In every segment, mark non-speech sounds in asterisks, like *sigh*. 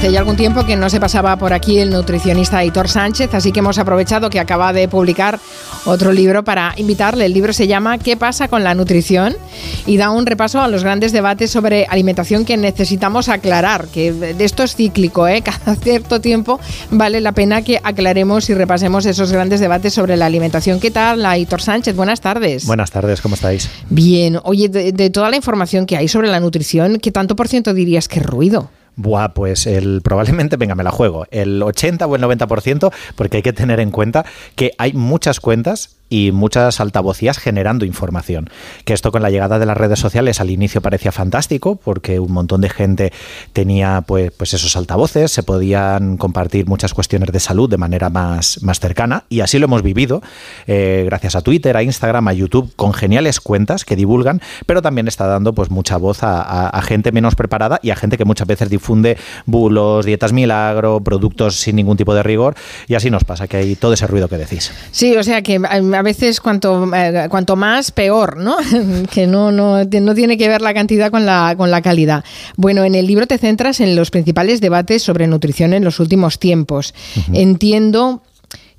Hace ya algún tiempo que no se pasaba por aquí el nutricionista Hitor Sánchez, así que hemos aprovechado que acaba de publicar otro libro para invitarle. El libro se llama ¿Qué pasa con la nutrición? y da un repaso a los grandes debates sobre alimentación que necesitamos aclarar, que de esto es cíclico, ¿eh? *laughs* cada cierto tiempo vale la pena que aclaremos y repasemos esos grandes debates sobre la alimentación. ¿Qué tal, Hitor Sánchez? Buenas tardes. Buenas tardes, ¿cómo estáis? Bien, oye, de, de toda la información que hay sobre la nutrición, ¿qué tanto por ciento dirías que es ruido? Buah, pues el *laughs* probablemente, venga, me la juego, el 80 o el 90%, porque hay que tener en cuenta que hay muchas cuentas y muchas altavocías generando información. Que esto con la llegada de las redes sociales al inicio parecía fantástico porque un montón de gente tenía pues, pues esos altavoces, se podían compartir muchas cuestiones de salud de manera más, más cercana y así lo hemos vivido eh, gracias a Twitter, a Instagram, a YouTube, con geniales cuentas que divulgan, pero también está dando pues mucha voz a, a gente menos preparada y a gente que muchas veces difunde bulos, dietas milagro, productos sin ningún tipo de rigor y así nos pasa que hay todo ese ruido que decís. Sí, o sea que a veces cuanto, eh, cuanto más, peor, ¿no? *laughs* que no, no, no tiene que ver la cantidad con la, con la calidad. Bueno, en el libro te centras en los principales debates sobre nutrición en los últimos tiempos. Entiendo,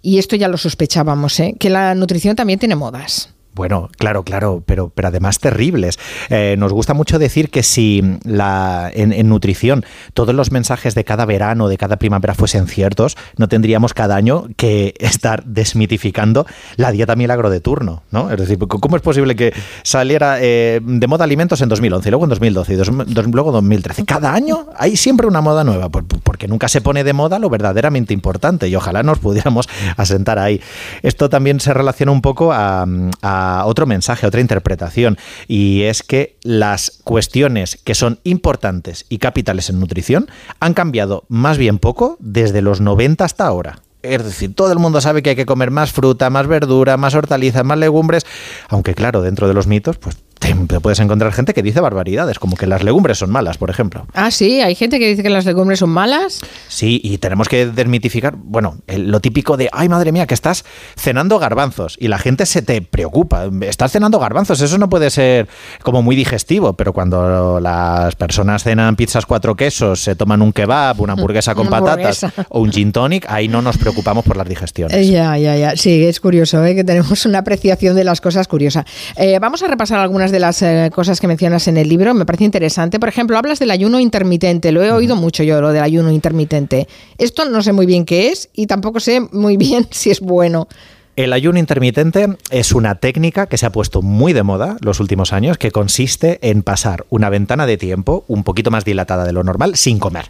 y esto ya lo sospechábamos, ¿eh? que la nutrición también tiene modas. Bueno, claro, claro, pero, pero además terribles. Eh, nos gusta mucho decir que si la, en, nutrición todos los mensajes de cada verano, de cada primavera fuesen ciertos, no tendríamos cada año que estar desmitificando la dieta milagro de turno, ¿no? Es decir, ¿cómo es posible que saliera eh, de moda alimentos en 2011, luego en 2012 y dos, luego en 2013? Cada año hay siempre una moda nueva, porque nunca se pone de moda lo verdaderamente importante y ojalá nos pudiéramos asentar ahí. Esto también se relaciona un poco a otro mensaje, otra interpretación, y es que las cuestiones que son importantes y capitales en nutrición han cambiado más bien poco desde los 90 hasta ahora. Es decir, todo el mundo sabe que hay que comer más fruta, más verdura, más hortalizas, más legumbres, aunque claro, dentro de los mitos, pues te, puedes encontrar gente que dice barbaridades, como que las legumbres son malas, por ejemplo. Ah, sí, hay gente que dice que las legumbres son malas. Sí, y tenemos que desmitificar, bueno, lo típico de, ay madre mía, que estás cenando garbanzos y la gente se te preocupa, estás cenando garbanzos, eso no puede ser como muy digestivo, pero cuando las personas cenan pizzas cuatro quesos, se toman un kebab, una hamburguesa con *laughs* patatas o un gin tonic, ahí no nos preocupamos por las digestiones. Ya, ya, ya, sí, es curioso, ¿eh? que tenemos una apreciación de las cosas curiosa. Eh, vamos a repasar algunas de las eh, cosas que mencionas en el libro, me parece interesante. Por ejemplo, hablas del ayuno intermitente, lo he oído mucho yo, lo del ayuno intermitente. Esto no sé muy bien qué es y tampoco sé muy bien *laughs* si es bueno. El ayuno intermitente es una técnica que se ha puesto muy de moda los últimos años, que consiste en pasar una ventana de tiempo un poquito más dilatada de lo normal sin comer.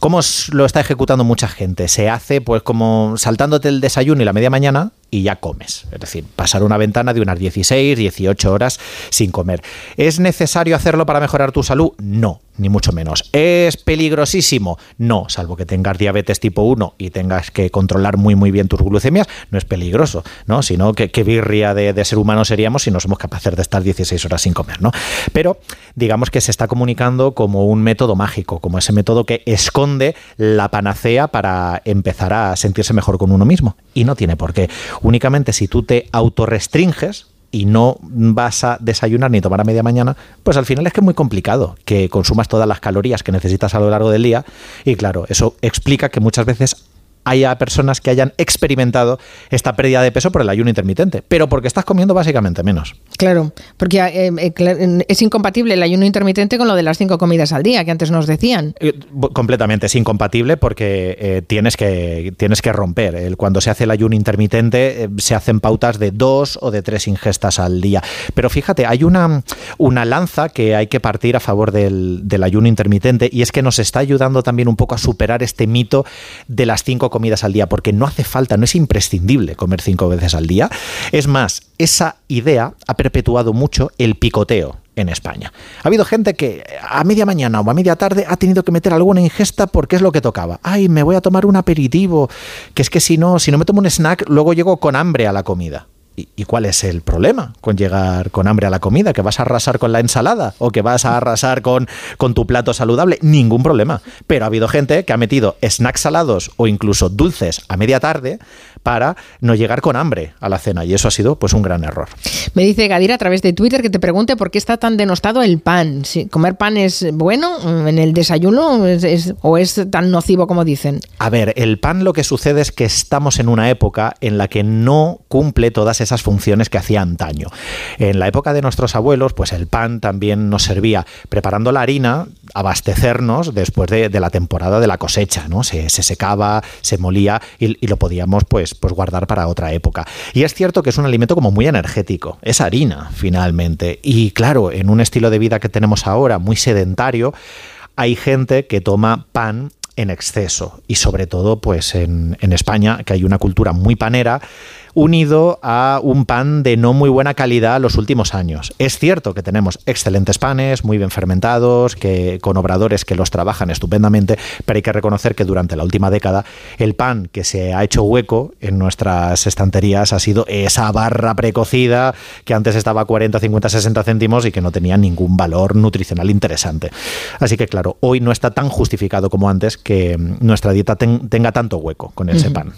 ¿Cómo lo está ejecutando mucha gente? Se hace pues como saltándote el desayuno y la media mañana y ya comes. Es decir, pasar una ventana de unas 16, 18 horas sin comer. ¿Es necesario hacerlo para mejorar tu salud? No, ni mucho menos. ¿Es peligrosísimo? No, salvo que tengas diabetes tipo 1 y tengas que controlar muy muy bien tus glucemias, no es peligroso, ¿no? Sino que qué birria de, de, ser humano seríamos si no somos capaces de estar 16 horas sin comer, ¿no? Pero digamos que se está comunicando como un método mágico, como ese método que esconde la panacea para empezar a sentirse mejor con uno mismo. Y no tiene por qué. Únicamente si tú te autorrestringes, y no vas a desayunar ni tomar a media mañana, pues al final es que es muy complicado que consumas todas las calorías que necesitas a lo largo del día. Y claro, eso explica que muchas veces haya personas que hayan experimentado esta pérdida de peso por el ayuno intermitente, pero porque estás comiendo básicamente menos. Claro, porque eh, eh, es incompatible el ayuno intermitente con lo de las cinco comidas al día que antes nos decían. Eh, completamente, es incompatible porque tienes, que, tienes que romper. cuando se hace el ayuno intermitente se hacen pautas de dos o de tres ingestas al día. Pero fíjate, hay una, una lanza que hay que partir a favor del, del ayuno intermitente y es que nos está ayudando también un poco a superar este mito de las cinco comidas al día, porque no hace falta, no es imprescindible comer cinco veces al día. Es más, esa idea ha perpetuado mucho el picoteo en España. Ha habido gente que a media mañana o a media tarde ha tenido que meter alguna ingesta porque es lo que tocaba. Ay, me voy a tomar un aperitivo, que es que si no, si no me tomo un snack, luego llego con hambre a la comida. ¿Y, cuál es el problema con llegar con hambre a la comida? ¿Que vas a arrasar con la ensalada o que vas a arrasar con, con tu plato saludable? Ningún problema. Pero ha habido gente que ha metido snacks salados o incluso dulces a media tarde para no llegar con hambre a la cena y eso ha sido pues un gran error. Me dice Gadira a través de Twitter que te pregunte por qué está tan denostado el pan. Si comer pan es bueno en el desayuno o es tan nocivo como dicen. A ver, el pan lo que sucede es que estamos en una época en la que no cumple todas esas funciones que hacía antaño. En la época de nuestros abuelos, pues el pan también nos servía preparando la harina, abastecernos después de, la temporada de la cosecha, ¿no? Se, secaba, se molía y, lo podíamos pues pues, guardar para otra época. Y es cierto que es un alimento como muy energético, es harina finalmente. Y claro, en un estilo de vida que tenemos ahora, muy sedentario, hay gente que toma pan en exceso y sobre todo pues en España que hay una cultura muy panera unido a un pan de no muy buena calidad los últimos años. Es cierto que tenemos excelentes panes, muy bien fermentados, que, con obradores que los trabajan estupendamente, pero hay que reconocer que durante la última década el pan que se ha hecho hueco en nuestras estanterías ha sido esa barra precocida que antes estaba a 40, 50, 60 céntimos y que no tenía ningún valor nutricional interesante. Así que claro, hoy no está tan justificado como antes que nuestra dieta tenga tanto hueco con ese pan.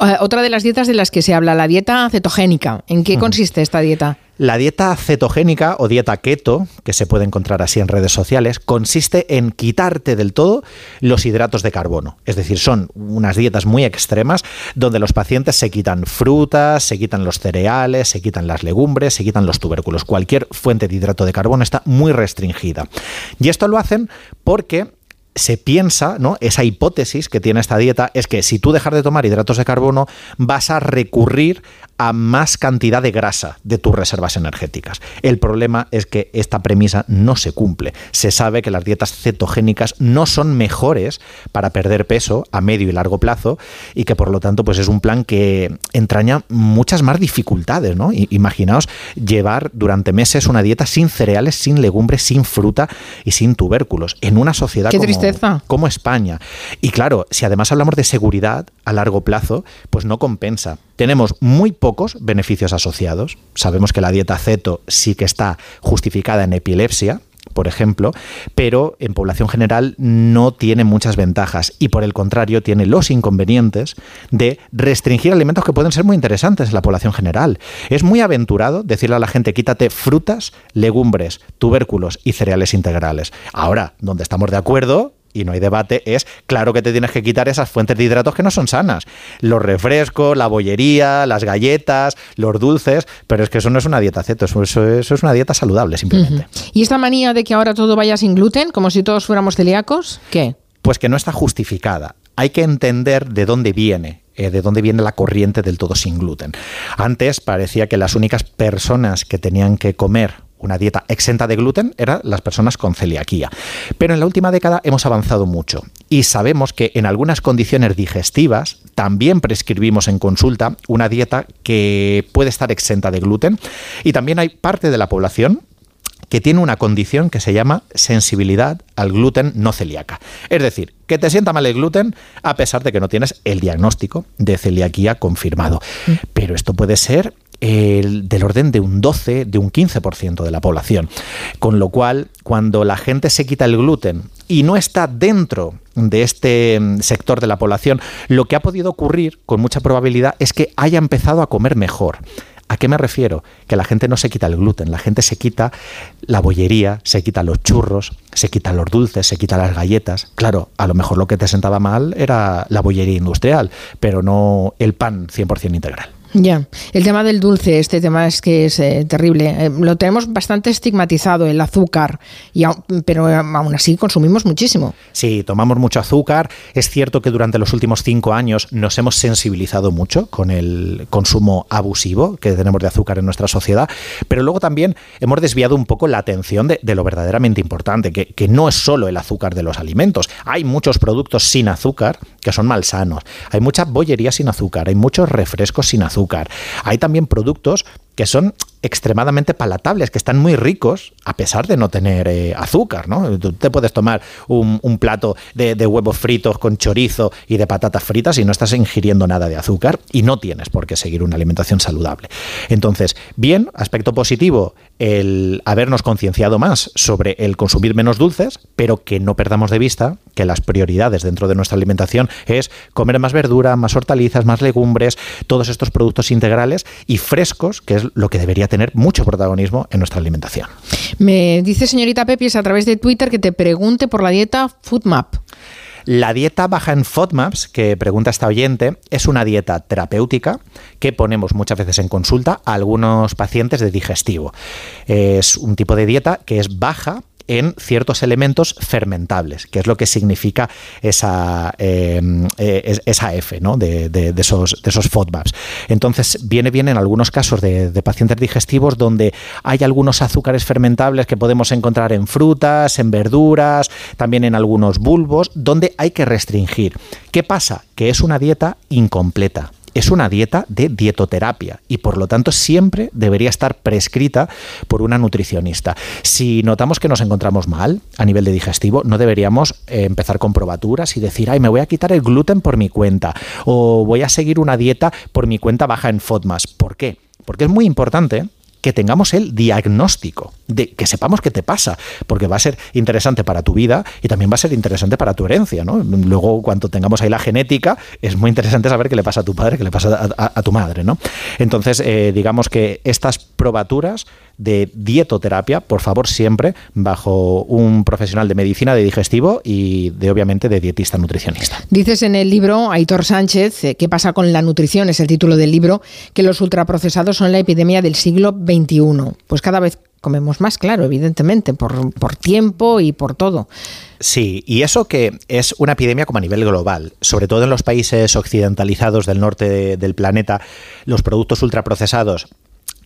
Eh, otra de las dietas de las que se habla la dieta cetogénica. ¿En qué consiste esta dieta? La dieta cetogénica o dieta keto, que se puede encontrar así en redes sociales, consiste en quitarte del todo los hidratos de carbono. Es decir, son unas dietas muy extremas donde los pacientes se quitan frutas, se quitan los cereales, se quitan las legumbres, se quitan los tubérculos. Cualquier fuente de hidrato de carbono está muy restringida. Y esto lo hacen porque se piensa, ¿no? Esa hipótesis que tiene esta dieta es que si tú dejas de tomar hidratos de carbono, vas a recurrir a más cantidad de grasa de tus reservas energéticas. El problema es que esta premisa no se cumple. Se sabe que las dietas cetogénicas no son mejores para perder peso a medio y largo plazo y que por lo tanto pues es un plan que entraña muchas más dificultades, ¿no? Imaginaos llevar durante meses una dieta sin cereales, sin legumbres, sin fruta y sin tubérculos en una sociedad como, como España. Y claro, si además hablamos de seguridad a largo plazo, pues no compensa. Tenemos muy pocos beneficios asociados. Sabemos que la dieta ceto sí que está justificada en epilepsia, por ejemplo, pero en población general no tiene muchas ventajas y por el contrario tiene los inconvenientes de restringir alimentos que pueden ser muy interesantes en la población general. Es muy aventurado decirle a la gente quítate frutas, legumbres, tubérculos y cereales integrales. Ahora, donde estamos de acuerdo y no hay debate, es claro que te tienes que quitar esas fuentes de hidratos que no son sanas. Los refrescos, la bollería, las galletas, los dulces, pero es que eso no es una dieta ceto, eso, es una dieta saludable simplemente. ¿Y esta manía de que ahora todo vaya sin gluten, como si todos fuéramos celíacos? ¿Qué? Pues que no está justificada. Hay que entender de dónde viene eh, de dónde viene la corriente del todo sin gluten. Antes parecía que las únicas personas que tenían que comer una dieta exenta de gluten eran las personas con celiaquía. Pero en la última década hemos avanzado mucho y sabemos que en algunas condiciones digestivas también prescribimos en consulta una dieta que puede estar exenta de gluten y también hay parte de la población que tiene una condición que se llama sensibilidad al gluten no celíaca. Es decir, que te sienta mal el gluten a pesar de que no tienes el diagnóstico de celiaquía confirmado. Mm. Pero esto puede ser el, del orden de un 12, de un 15% de la población. Con lo cual, cuando la gente se quita el gluten y no está dentro de este mm, sector de la población, lo que ha podido ocurrir con mucha probabilidad es que haya empezado a comer mejor. ¿A qué me refiero? Que la gente no se quita el gluten, la gente se quita la bollería, se quita los churros, se quita los dulces, se quita las galletas. Claro, a lo mejor lo que te sentaba mal era la bollería industrial, pero no el pan 100% integral. Ya, el tema del dulce, este tema es que es eh, terrible. Eh, lo tenemos bastante estigmatizado, el azúcar, y pero aún así consumimos muchísimo. Sí, tomamos mucho azúcar. Es cierto que durante los últimos cinco años nos hemos sensibilizado mucho con el consumo abusivo que tenemos de azúcar en nuestra sociedad, pero luego también hemos desviado un poco la atención de, lo verdaderamente importante, que, que no es solo el azúcar de los alimentos. Hay muchos productos sin azúcar que son malsanos. Hay mucha bollería sin azúcar, hay muchos refrescos sin azúcar hay también productos que son extremadamente palatables, que están muy ricos a pesar de no tener eh, azúcar, ¿no? Tú te puedes tomar un, plato de, huevos fritos con chorizo y de patatas fritas y no estás ingiriendo nada de azúcar y no tienes por qué seguir una alimentación saludable. Entonces, bien, aspecto positivo, el habernos concienciado más sobre el consumir menos dulces, pero que no perdamos de vista que las prioridades dentro de nuestra alimentación es comer más verdura, más hortalizas, más legumbres, todos estos productos integrales y frescos, que es lo que debería tener mucho protagonismo en nuestra alimentación. Me dice señorita Pepis a través de Twitter que te pregunte por la dieta FoodMap. La dieta baja en FODMAPs, que pregunta esta oyente, es una dieta terapéutica que ponemos muchas veces en consulta a algunos pacientes de digestivo. Es un tipo de dieta que es baja en ciertos elementos fermentables, que es lo que significa esa, em, eh, esa F ¿no? de, esos, de esos FODMAPs. Entonces, viene bien en algunos casos de, pacientes digestivos donde hay algunos azúcares fermentables que podemos encontrar en frutas, en verduras, también en algunos bulbos, donde hay que restringir. ¿Qué pasa? Que es una dieta incompleta es una dieta de dietoterapia y por lo tanto siempre debería estar prescrita por una nutricionista. Si notamos que nos encontramos mal a nivel de digestivo, no deberíamos eh, empezar con probaturas y decir, ay, me voy a quitar el gluten por mi cuenta o voy a seguir una dieta por mi cuenta baja en FODMAS. ¿Por qué? Porque es muy importante que tengamos el diagnóstico, de que sepamos qué te pasa, porque va a ser interesante para tu vida y también va a ser interesante para tu herencia, ¿no? Luego, cuando tengamos ahí la genética, es muy interesante saber qué le pasa a tu padre, qué le pasa a, tu madre, ¿no? Entonces, eh, digamos que estas probaturas de dietoterapia, por favor, siempre bajo un profesional de medicina, de digestivo y de obviamente de dietista nutricionista. Dices en el libro, Aitor Sánchez, eh, ¿qué pasa con la nutrición? Es el título del libro, que los ultraprocesados son la epidemia del siglo XXI. Pues cada vez comemos más, claro, evidentemente, por, por tiempo y por todo. Sí, y eso que es una epidemia como a nivel global, sobre todo en los países occidentalizados del norte del planeta, los productos ultraprocesados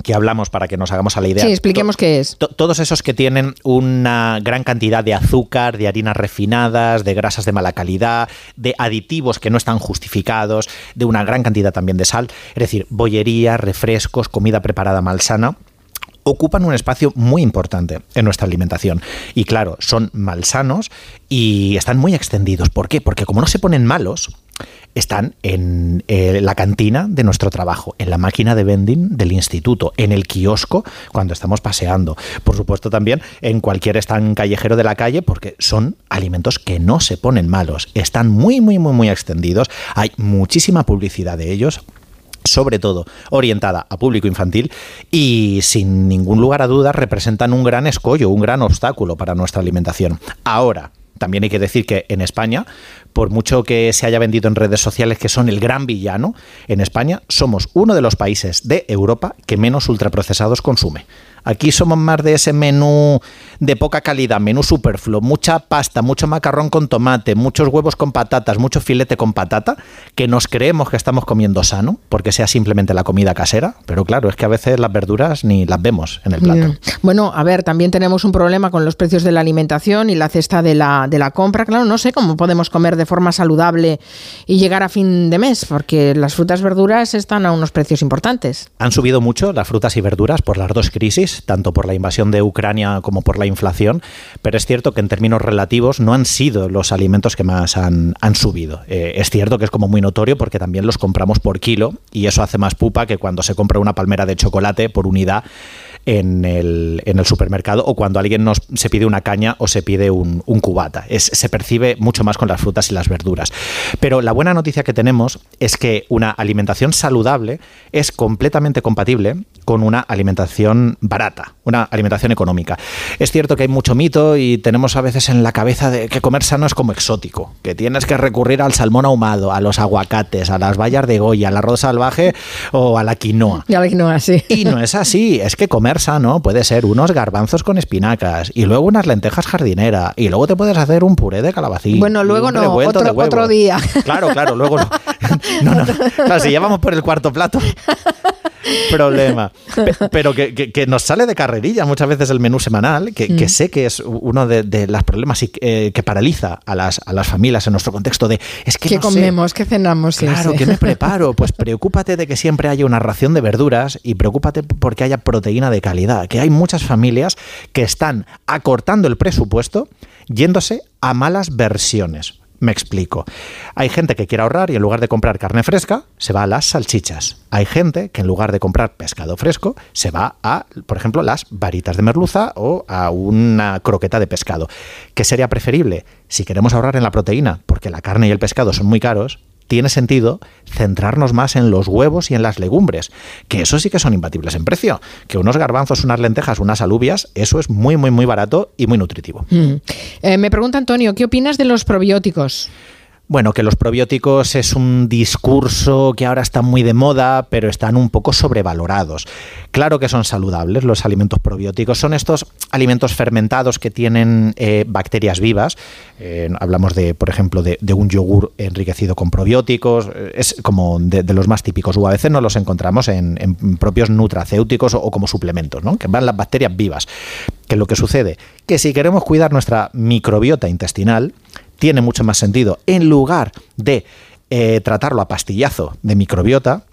que hablamos para que nos hagamos a la idea. Sí, expliquemos qué es. todos esos que tienen una gran cantidad de azúcar, de harinas refinadas, de grasas de mala calidad, de aditivos que no están justificados, de una gran cantidad también de sal, es decir, bollería, refrescos, comida preparada malsana ocupan un espacio muy importante en nuestra alimentación. Y claro, son malsanos y están muy extendidos. ¿Por qué? Porque como no se ponen malos, están en eh, la cantina de nuestro trabajo, en la máquina de vending del instituto, en el kiosco cuando estamos paseando. Por supuesto también en cualquier stand callejero de la calle porque son alimentos que no se ponen malos, están muy muy muy muy extendidos, hay muchísima publicidad de ellos sobre todo orientada a público infantil y sin ningún lugar a dudas representan un gran escollo, un gran obstáculo para nuestra alimentación. Ahora, también hay que decir que en España, por mucho que se haya vendido en redes sociales que son el gran villano, en España somos uno de los países de Europa que menos ultraprocesados consume. Aquí somos más de ese menú de poca calidad, menú superfluo, mucha pasta, mucho macarrón con tomate, muchos huevos con patatas, mucho filete con patata, que nos creemos que estamos comiendo sano, porque sea simplemente la comida casera, pero claro, es que a veces las verduras ni las vemos en el plato. Bueno, a ver, también tenemos un problema con los precios de la alimentación y la cesta de la, de la compra. Claro, no sé cómo podemos comer de forma saludable y llegar a fin de mes, porque las frutas y verduras están a unos precios importantes. Han subido mucho las frutas y verduras por las dos crisis tanto por la invasión de Ucrania como por la inflación, pero es cierto que en términos relativos no han sido los alimentos que más han, subido. Eh, es cierto que es como muy notorio porque también los compramos por kilo y eso hace más pupa que cuando se compra una palmera de chocolate por unidad en el, en el supermercado o cuando alguien nos, se pide una caña o se pide un, cubata. Es, se percibe mucho más con las frutas y las verduras. Pero la buena noticia que tenemos es que una alimentación saludable es completamente compatible con una alimentación barata, una alimentación económica. Es cierto que hay mucho mito y tenemos a veces en la cabeza de que comer sano es como exótico, que tienes que recurrir al salmón ahumado, a los aguacates, a las bayas de Goya, al arroz salvaje o a la quinoa. Y a la quinoa, sí. Y no es así, es que comer sano puede ser unos garbanzos con espinacas y luego unas lentejas jardinera y luego te puedes hacer un puré de calabacín. Bueno, luego no, otro, otro, día. *laughs* Claro, claro, luego no. *laughs* no, no. Claro, si ya vamos por el cuarto plato. *laughs* problema. Pero que, nos sale de carrerilla muchas veces el menú semanal, que, mm. sé que es uno de, los problemas eh, que paraliza a las, a las familias en nuestro contexto de es que ¿Qué comemos? ¿Qué cenamos? Claro, ¿qué me preparo? Pues preocúpate de que siempre haya una ración de verduras y preocúpate porque haya proteína de calidad. Que hay muchas familias que están acortando el presupuesto yéndose a malas versiones. Me explico. Hay gente que quiere ahorrar y en lugar de comprar carne fresca, se va a las salchichas. Hay gente que en lugar de comprar pescado fresco, se va a, por ejemplo, las varitas de merluza o a una croqueta de pescado. ¿Qué sería preferible? Si queremos ahorrar en la proteína, porque la carne y el pescado son muy caros, tiene sentido centrarnos más en los huevos y en las legumbres, que eso sí que son imbatibles en precio, que unos garbanzos, unas lentejas, unas alubias, eso es muy, muy, muy barato y muy nutritivo. Mm. Eh, me pregunta Antonio, ¿qué opinas de los probióticos? Bueno, que los probióticos es un discurso que ahora está muy de moda, pero están un poco sobrevalorados. Claro que son saludables los alimentos probióticos, son estos alimentos fermentados que tienen eh, bacterias vivas. Eh, hablamos de, por ejemplo, de, un yogur enriquecido con probióticos, es como de, los más típicos, o a veces no los encontramos en, propios nutracéuticos o, como suplementos, ¿no? que van las bacterias vivas. Que lo que sucede, que si queremos cuidar nuestra microbiota intestinal, tiene mucho más sentido. En lugar de eh, tratarlo a pastillazo de microbiota,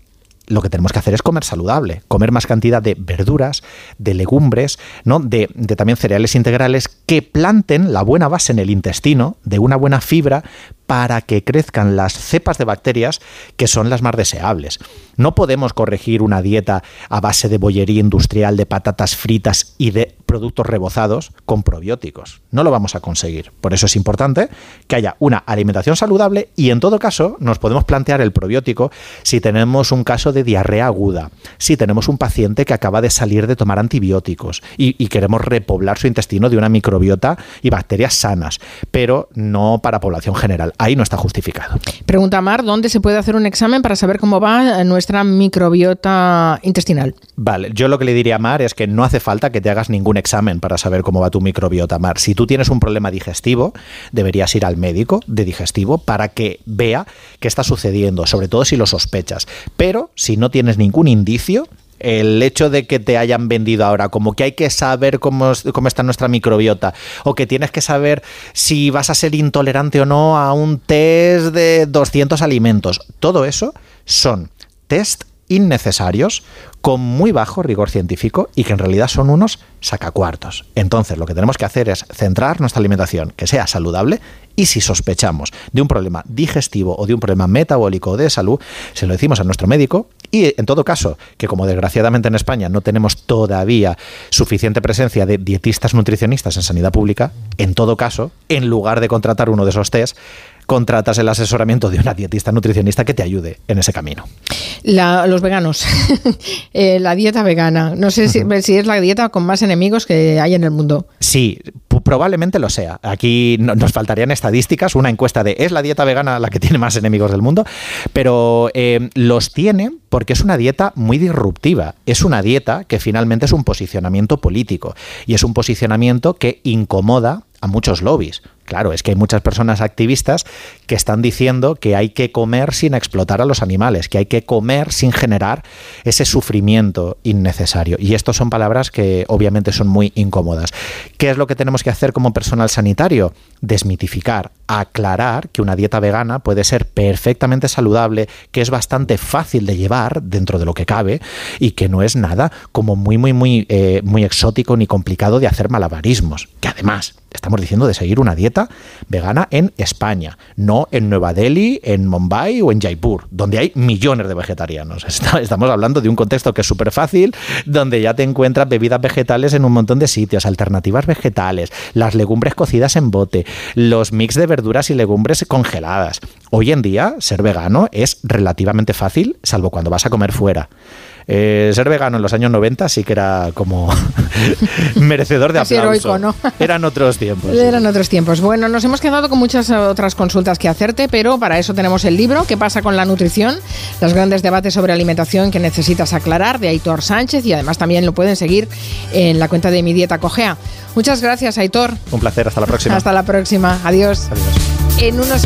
lo que tenemos que hacer es comer saludable, comer más cantidad de verduras, de legumbres, ¿no? de, de, también cereales integrales que planten la buena base en el intestino, de una buena fibra, para que crezcan las cepas de bacterias que son las más deseables. No podemos corregir una dieta a base de bollería industrial, de patatas fritas y de productos rebozados con probióticos. No lo vamos a conseguir. Por eso es importante que haya una alimentación saludable y en todo caso nos podemos plantear el probiótico si tenemos un caso de diarrea aguda, si tenemos un paciente que acaba de salir de tomar antibióticos y, queremos repoblar su intestino de una microbiota y bacterias sanas, pero no para población general ahí no está justificado. Pregunta Mar, ¿dónde se puede hacer un examen para saber cómo va nuestra microbiota intestinal? Vale, yo lo que le diría a Mar es que no hace falta que te hagas ningún examen para saber cómo va tu microbiota, Mar. Si tú tienes un problema digestivo, deberías ir al médico de digestivo para que vea qué está sucediendo, sobre todo si lo sospechas. Pero si no tienes ningún indicio, el hecho de que te hayan vendido ahora, como que hay que saber cómo, cómo, está nuestra microbiota, o que tienes que saber si vas a ser intolerante o no a un test de 200 alimentos, todo eso son test innecesarios con muy bajo rigor científico y que en realidad son unos sacacuartos. Entonces, lo que tenemos que hacer es centrar nuestra alimentación que sea saludable y si sospechamos de un problema digestivo o de un problema metabólico o de salud, se lo decimos a nuestro médico y en todo caso, que como desgraciadamente en España no tenemos todavía suficiente presencia de dietistas nutricionistas en sanidad pública, en todo caso, en lugar de contratar uno de esos test, contratas el asesoramiento de una dietista nutricionista que te ayude en ese camino. los veganos, *laughs* eh, la dieta vegana, no sé si, es la dieta con más enemigos que hay en el mundo. Sí, probablemente lo sea. Aquí nos faltarían estadísticas, una encuesta de ¿es la dieta vegana la que tiene más enemigos del mundo? Pero eh, los tiene porque es una dieta muy disruptiva. Es una dieta que finalmente es un posicionamiento político y es un posicionamiento que incomoda a muchos lobbies. Claro, es que hay muchas personas activistas que están diciendo que hay que comer sin explotar a los animales, que hay que comer sin generar ese sufrimiento innecesario. Y estas son palabras que obviamente son muy incómodas. ¿Qué es lo que tenemos que hacer como personal sanitario? Desmitificar, aclarar que una dieta vegana puede ser perfectamente saludable, que es bastante fácil de llevar dentro de lo que cabe y que no es nada como muy, muy, muy, eh, muy exótico ni complicado de hacer malabarismos. Que además estamos diciendo de seguir una dieta vegana en España, no en Nueva Delhi, en Mumbai o en Jaipur, donde hay millones de vegetarianos. *laughs* Estamos hablando de un contexto que es súper fácil, donde ya te encuentras bebidas vegetales en un montón de sitios, alternativas vegetales, las legumbres cocidas en bote, los mix de y legumbres congeladas. Hoy en día, ser vegano es relativamente fácil, salvo cuando vas a comer fuera. Eh, ser vegano en los años 90 sí que era como *laughs* merecedor de aplauso. Heroico, ¿no? Eran otros tiempos. Eran otros tiempos. Bueno, nos hemos quedado con muchas otras consultas que hacerte, pero para eso tenemos el libro ¿Qué pasa con la nutrición? Los grandes debates sobre alimentación que necesitas aclarar de Aitor Sánchez y además también lo pueden seguir en la cuenta de Mi Dieta Cogea. Muchas gracias, Aitor. Un placer, hasta la próxima. Hasta la próxima. Adiós. Adiós. En unos